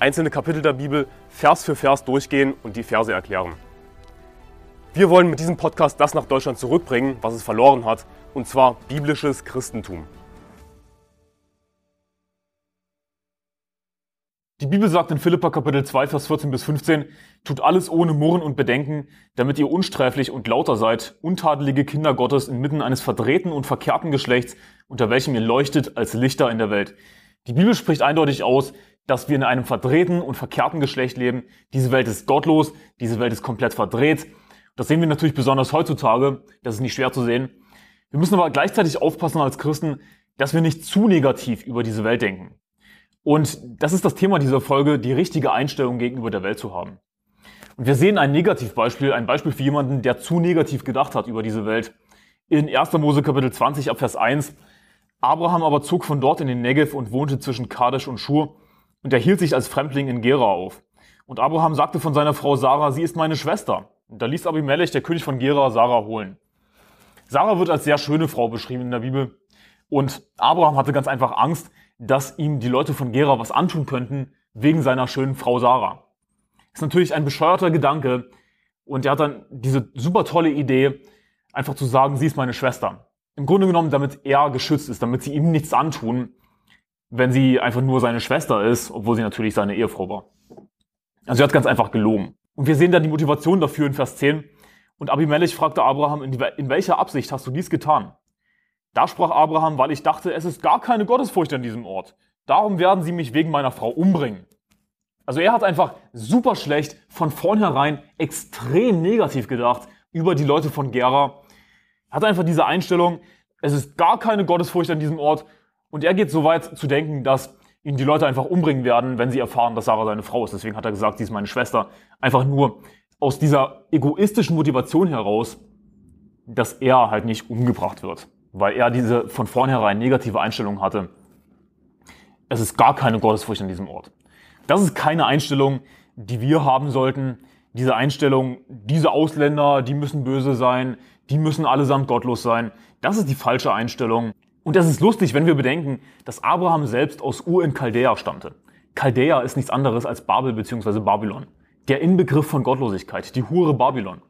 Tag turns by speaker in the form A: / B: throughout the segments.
A: einzelne Kapitel der Bibel Vers für Vers durchgehen und die Verse erklären. Wir wollen mit diesem Podcast das nach Deutschland zurückbringen, was es verloren hat, und zwar biblisches Christentum. Die Bibel sagt in Philippa Kapitel 2, Vers 14 bis 15, tut alles ohne Murren und Bedenken, damit ihr unsträflich und lauter seid, untadelige Kinder Gottes inmitten eines verdrehten und verkehrten Geschlechts, unter welchem ihr leuchtet als Lichter in der Welt. Die Bibel spricht eindeutig aus, dass wir in einem verdrehten und verkehrten Geschlecht leben. Diese Welt ist gottlos, diese Welt ist komplett verdreht. Das sehen wir natürlich besonders heutzutage, das ist nicht schwer zu sehen. Wir müssen aber gleichzeitig aufpassen als Christen, dass wir nicht zu negativ über diese Welt denken. Und das ist das Thema dieser Folge, die richtige Einstellung gegenüber der Welt zu haben. Und wir sehen ein Negativbeispiel, ein Beispiel für jemanden, der zu negativ gedacht hat über diese Welt. In 1. Mose Kapitel 20 ab Vers 1. Abraham aber zog von dort in den Negev und wohnte zwischen Kadesh und Schur und er hielt sich als Fremdling in Gera auf. Und Abraham sagte von seiner Frau Sarah, sie ist meine Schwester. Und da ließ Abimelech, der König von Gera, Sarah holen. Sarah wird als sehr schöne Frau beschrieben in der Bibel. Und Abraham hatte ganz einfach Angst, dass ihm die Leute von Gera was antun könnten, wegen seiner schönen Frau Sarah. Ist natürlich ein bescheuerter Gedanke. Und er hat dann diese super tolle Idee, einfach zu sagen, sie ist meine Schwester. Im Grunde genommen, damit er geschützt ist, damit sie ihm nichts antun wenn sie einfach nur seine Schwester ist, obwohl sie natürlich seine Ehefrau war. Also sie hat ganz einfach gelogen. Und wir sehen dann die Motivation dafür in Vers 10. Und Abimelech fragte Abraham, in welcher Absicht hast du dies getan? Da sprach Abraham, weil ich dachte, es ist gar keine Gottesfurcht an diesem Ort. Darum werden sie mich wegen meiner Frau umbringen. Also er hat einfach super schlecht von vornherein extrem negativ gedacht über die Leute von Gera. Er hat einfach diese Einstellung, es ist gar keine Gottesfurcht an diesem Ort und er geht so weit zu denken, dass ihn die Leute einfach umbringen werden, wenn sie erfahren, dass Sarah seine Frau ist. Deswegen hat er gesagt, sie ist meine Schwester. Einfach nur aus dieser egoistischen Motivation heraus, dass er halt nicht umgebracht wird. Weil er diese von vornherein negative Einstellung hatte. Es ist gar keine Gottesfurcht an diesem Ort. Das ist keine Einstellung, die wir haben sollten. Diese Einstellung, diese Ausländer, die müssen böse sein, die müssen allesamt gottlos sein. Das ist die falsche Einstellung. Und das ist lustig, wenn wir bedenken, dass Abraham selbst aus Ur in Chaldea stammte. Chaldea ist nichts anderes als Babel bzw. Babylon. Der Inbegriff von Gottlosigkeit, die Hure Babylon.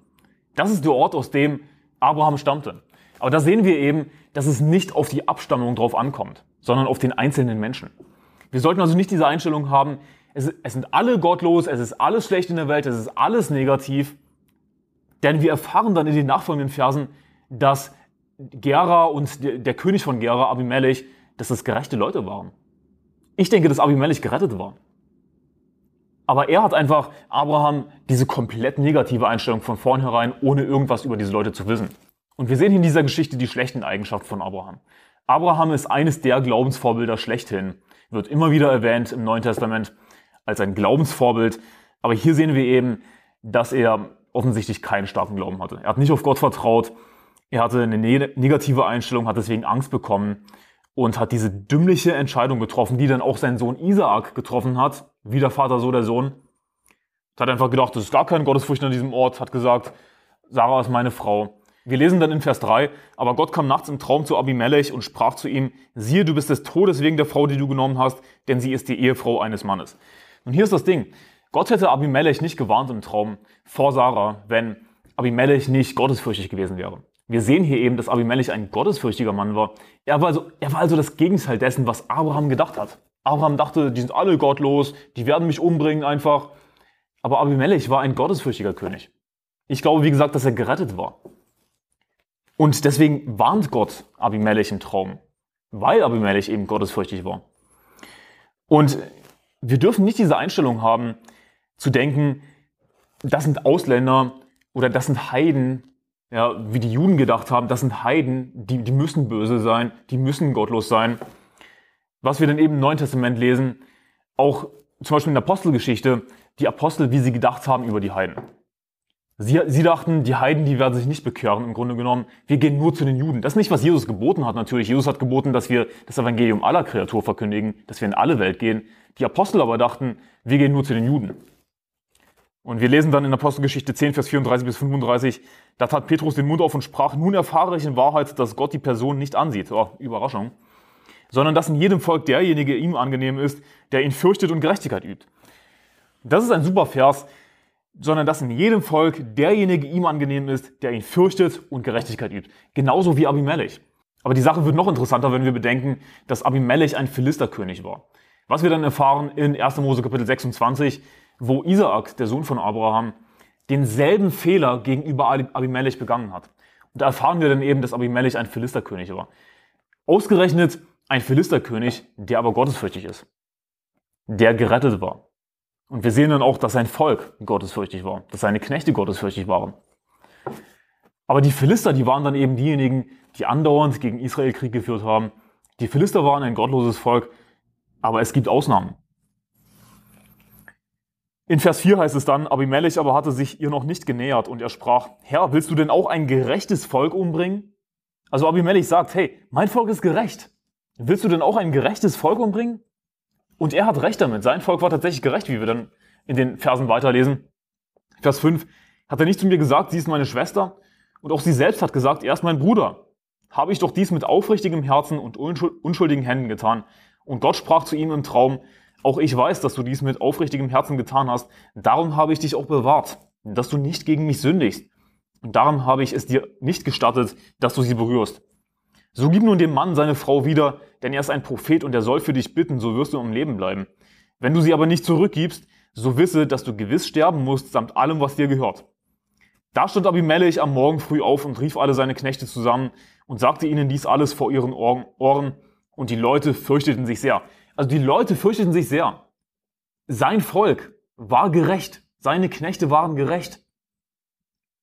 A: Das ist der Ort, aus dem Abraham stammte. Aber da sehen wir eben, dass es nicht auf die Abstammung drauf ankommt, sondern auf den einzelnen Menschen. Wir sollten also nicht diese Einstellung haben, es, es sind alle gottlos, es ist alles schlecht in der Welt, es ist alles negativ. Denn wir erfahren dann in den nachfolgenden Versen, dass Gera und der König von Gera, Abimelech, dass das gerechte Leute waren. Ich denke, dass Abimelech gerettet war. Aber er hat einfach Abraham diese komplett negative Einstellung von vornherein, ohne irgendwas über diese Leute zu wissen. Und wir sehen in dieser Geschichte die schlechten Eigenschaften von Abraham. Abraham ist eines der Glaubensvorbilder schlechthin, wird immer wieder erwähnt im Neuen Testament als ein Glaubensvorbild. Aber hier sehen wir eben, dass er offensichtlich keinen starken Glauben hatte. Er hat nicht auf Gott vertraut, er hatte eine negative Einstellung, hat deswegen Angst bekommen und hat diese dümmliche Entscheidung getroffen, die dann auch sein Sohn Isaak getroffen hat, wie der Vater, so der Sohn. Hat einfach gedacht, das ist gar kein Gottesfurcht an diesem Ort, hat gesagt, Sarah ist meine Frau. Wir lesen dann in Vers 3, aber Gott kam nachts im Traum zu Abimelech und sprach zu ihm, siehe, du bist des Todes wegen der Frau, die du genommen hast, denn sie ist die Ehefrau eines Mannes. Und hier ist das Ding. Gott hätte Abimelech nicht gewarnt im Traum vor Sarah, wenn Abimelech nicht gottesfürchtig gewesen wäre. Wir sehen hier eben, dass Abimelech ein gottesfürchtiger Mann war. Er war, also, er war also das Gegenteil dessen, was Abraham gedacht hat. Abraham dachte, die sind alle gottlos, die werden mich umbringen einfach. Aber Abimelech war ein gottesfürchtiger König. Ich glaube, wie gesagt, dass er gerettet war. Und deswegen warnt Gott Abimelech im Traum, weil Abimelech eben gottesfürchtig war. Und wir dürfen nicht diese Einstellung haben, zu denken, das sind Ausländer oder das sind Heiden, ja, wie die Juden gedacht haben, das sind Heiden, die, die müssen böse sein, die müssen gottlos sein. Was wir dann eben im Neuen Testament lesen, auch zum Beispiel in der Apostelgeschichte die Apostel, wie sie gedacht haben über die Heiden. Sie, sie dachten, die Heiden, die werden sich nicht bekehren, im Grunde genommen. Wir gehen nur zu den Juden. Das ist nicht, was Jesus geboten hat, natürlich. Jesus hat geboten, dass wir das Evangelium aller Kreatur verkündigen, dass wir in alle Welt gehen. Die Apostel aber dachten, wir gehen nur zu den Juden. Und wir lesen dann in Apostelgeschichte 10, Vers 34 bis 35, da tat Petrus den Mund auf und sprach, nun erfahre ich in Wahrheit, dass Gott die Person nicht ansieht. Oh, Überraschung. Sondern dass in jedem Volk derjenige ihm angenehm ist, der ihn fürchtet und Gerechtigkeit übt. Das ist ein super Vers, sondern dass in jedem Volk derjenige ihm angenehm ist, der ihn fürchtet und Gerechtigkeit übt. Genauso wie Abimelech. Aber die Sache wird noch interessanter, wenn wir bedenken, dass Abimelech ein Philisterkönig war. Was wir dann erfahren in 1. Mose Kapitel 26, wo Isaak, der Sohn von Abraham, denselben Fehler gegenüber Abimelech begangen hat. Und da erfahren wir dann eben, dass Abimelech ein Philisterkönig war. Ausgerechnet ein Philisterkönig, der aber gottesfürchtig ist. Der gerettet war. Und wir sehen dann auch, dass sein Volk gottesfürchtig war, dass seine Knechte gottesfürchtig waren. Aber die Philister, die waren dann eben diejenigen, die andauernd gegen Israel Krieg geführt haben. Die Philister waren ein gottloses Volk, aber es gibt Ausnahmen. In Vers 4 heißt es dann, Abimelech aber hatte sich ihr noch nicht genähert und er sprach, Herr, willst du denn auch ein gerechtes Volk umbringen? Also Abimelech sagt, hey, mein Volk ist gerecht. Willst du denn auch ein gerechtes Volk umbringen? Und er hat recht damit. Sein Volk war tatsächlich gerecht, wie wir dann in den Versen weiterlesen. Vers 5, hat er nicht zu mir gesagt, sie ist meine Schwester? Und auch sie selbst hat gesagt, er ist mein Bruder. Habe ich doch dies mit aufrichtigem Herzen und unschuldigen Händen getan. Und Gott sprach zu ihm im Traum, auch ich weiß, dass du dies mit aufrichtigem Herzen getan hast. Darum habe ich dich auch bewahrt, dass du nicht gegen mich sündigst. Und darum habe ich es dir nicht gestattet, dass du sie berührst. So gib nun dem Mann seine Frau wieder, denn er ist ein Prophet und er soll für dich bitten, so wirst du im Leben bleiben. Wenn du sie aber nicht zurückgibst, so wisse, dass du gewiss sterben musst, samt allem, was dir gehört. Da stand Abimelech am Morgen früh auf und rief alle seine Knechte zusammen und sagte ihnen dies alles vor ihren Ohren, und die Leute fürchteten sich sehr. Also die Leute fürchteten sich sehr. Sein Volk war gerecht. Seine Knechte waren gerecht.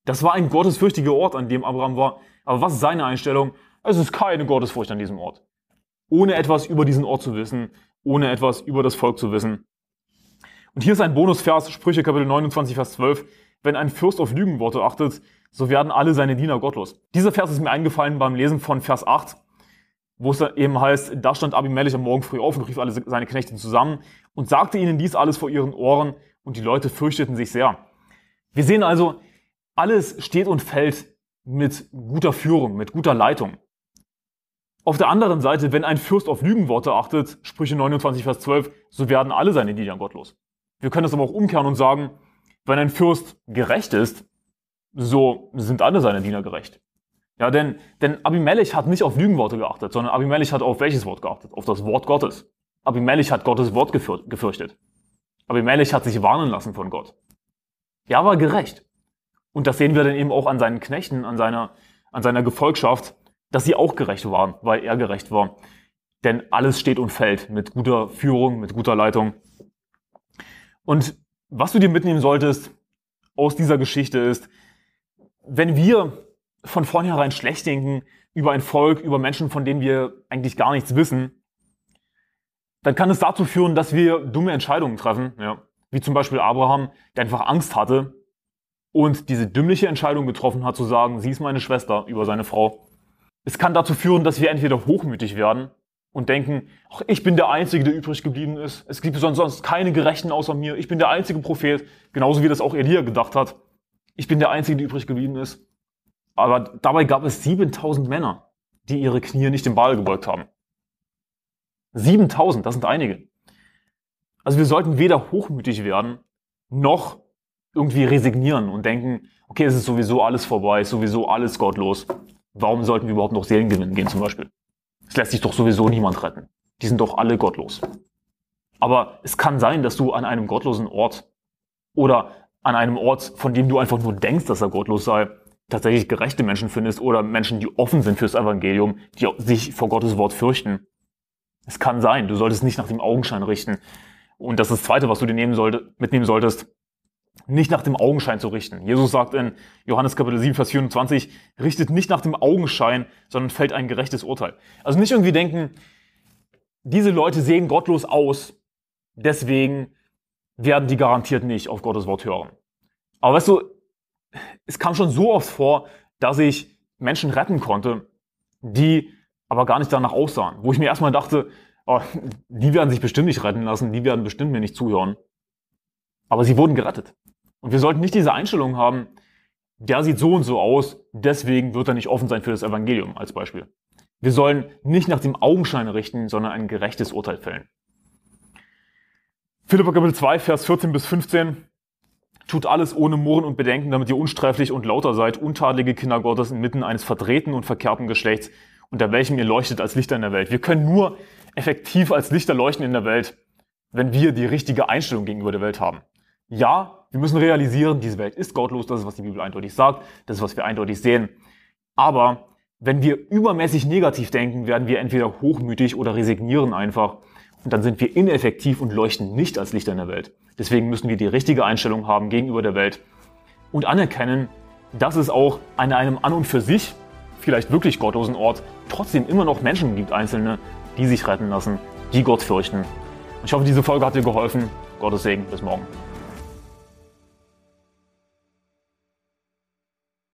A: Das war ein gottesfürchtiger Ort, an dem Abraham war. Aber was ist seine Einstellung? Es ist keine Gottesfurcht an diesem Ort. Ohne etwas über diesen Ort zu wissen, ohne etwas über das Volk zu wissen. Und hier ist ein Bonusvers, Sprüche Kapitel 29, Vers 12. Wenn ein Fürst auf Lügenworte achtet, so werden alle seine Diener gottlos. Dieser Vers ist mir eingefallen beim Lesen von Vers 8 wo es eben heißt, da stand Abimelech am Morgen früh auf und rief alle seine Knechte zusammen und sagte ihnen dies alles vor ihren Ohren und die Leute fürchteten sich sehr. Wir sehen also, alles steht und fällt mit guter Führung, mit guter Leitung. Auf der anderen Seite, wenn ein Fürst auf Lügenworte achtet, Sprüche 29, Vers 12, so werden alle seine Diener gottlos. Wir können das aber auch umkehren und sagen, wenn ein Fürst gerecht ist, so sind alle seine Diener gerecht. Ja, denn, denn Abimelech hat nicht auf Lügenworte geachtet, sondern Abimelech hat auf welches Wort geachtet? Auf das Wort Gottes. Abimelech hat Gottes Wort gefürchtet. Abimelech hat sich warnen lassen von Gott. Er war gerecht. Und das sehen wir dann eben auch an seinen Knechten, an seiner, an seiner Gefolgschaft, dass sie auch gerecht waren, weil er gerecht war. Denn alles steht und fällt mit guter Führung, mit guter Leitung. Und was du dir mitnehmen solltest aus dieser Geschichte ist, wenn wir von vornherein schlecht denken über ein Volk, über Menschen, von denen wir eigentlich gar nichts wissen, dann kann es dazu führen, dass wir dumme Entscheidungen treffen, ja. wie zum Beispiel Abraham, der einfach Angst hatte und diese dümmliche Entscheidung getroffen hat, zu sagen, sie ist meine Schwester über seine Frau. Es kann dazu führen, dass wir entweder hochmütig werden und denken, ach, ich bin der Einzige, der übrig geblieben ist. Es gibt sonst keine Gerechten außer mir. Ich bin der einzige Prophet. Genauso wie das auch Elia gedacht hat. Ich bin der Einzige, der übrig geblieben ist. Aber dabei gab es 7000 Männer, die ihre Knie nicht im Ball gebeugt haben. 7000, das sind einige. Also wir sollten weder hochmütig werden, noch irgendwie resignieren und denken, okay, es ist sowieso alles vorbei, ist sowieso alles gottlos. Warum sollten wir überhaupt noch Seelen gewinnen gehen zum Beispiel? Es lässt sich doch sowieso niemand retten. Die sind doch alle gottlos. Aber es kann sein, dass du an einem gottlosen Ort oder an einem Ort, von dem du einfach nur denkst, dass er gottlos sei, tatsächlich gerechte Menschen findest oder Menschen, die offen sind fürs Evangelium, die sich vor Gottes Wort fürchten. Es kann sein, du solltest nicht nach dem Augenschein richten. Und das ist das Zweite, was du dir nehmen sollte, mitnehmen solltest, nicht nach dem Augenschein zu richten. Jesus sagt in Johannes Kapitel 7, Vers 24, richtet nicht nach dem Augenschein, sondern fällt ein gerechtes Urteil. Also nicht irgendwie denken, diese Leute sehen gottlos aus, deswegen werden die garantiert nicht auf Gottes Wort hören. Aber weißt du, es kam schon so oft vor, dass ich Menschen retten konnte, die aber gar nicht danach aussahen. Wo ich mir erstmal dachte, oh, die werden sich bestimmt nicht retten lassen, die werden bestimmt mir nicht zuhören. Aber sie wurden gerettet. Und wir sollten nicht diese Einstellung haben, der sieht so und so aus, deswegen wird er nicht offen sein für das Evangelium als Beispiel. Wir sollen nicht nach dem Augenschein richten, sondern ein gerechtes Urteil fällen. Philippa Kapitel 2, Vers 14 bis 15. Tut alles ohne Murren und Bedenken, damit ihr unsträflich und lauter seid, untadelige Kinder Gottes inmitten eines verdrehten und verkehrten Geschlechts, unter welchem ihr leuchtet als Lichter in der Welt. Wir können nur effektiv als Lichter leuchten in der Welt, wenn wir die richtige Einstellung gegenüber der Welt haben. Ja, wir müssen realisieren, diese Welt ist gottlos, das ist, was die Bibel eindeutig sagt, das ist, was wir eindeutig sehen. Aber wenn wir übermäßig negativ denken, werden wir entweder hochmütig oder resignieren einfach. Und dann sind wir ineffektiv und leuchten nicht als Lichter in der Welt. Deswegen müssen wir die richtige Einstellung haben gegenüber der Welt und anerkennen, dass es auch an einem an und für sich vielleicht wirklich gottlosen Ort trotzdem immer noch Menschen gibt, Einzelne, die sich retten lassen, die Gott fürchten. Ich hoffe, diese Folge hat dir geholfen. Gottes Segen. Bis morgen.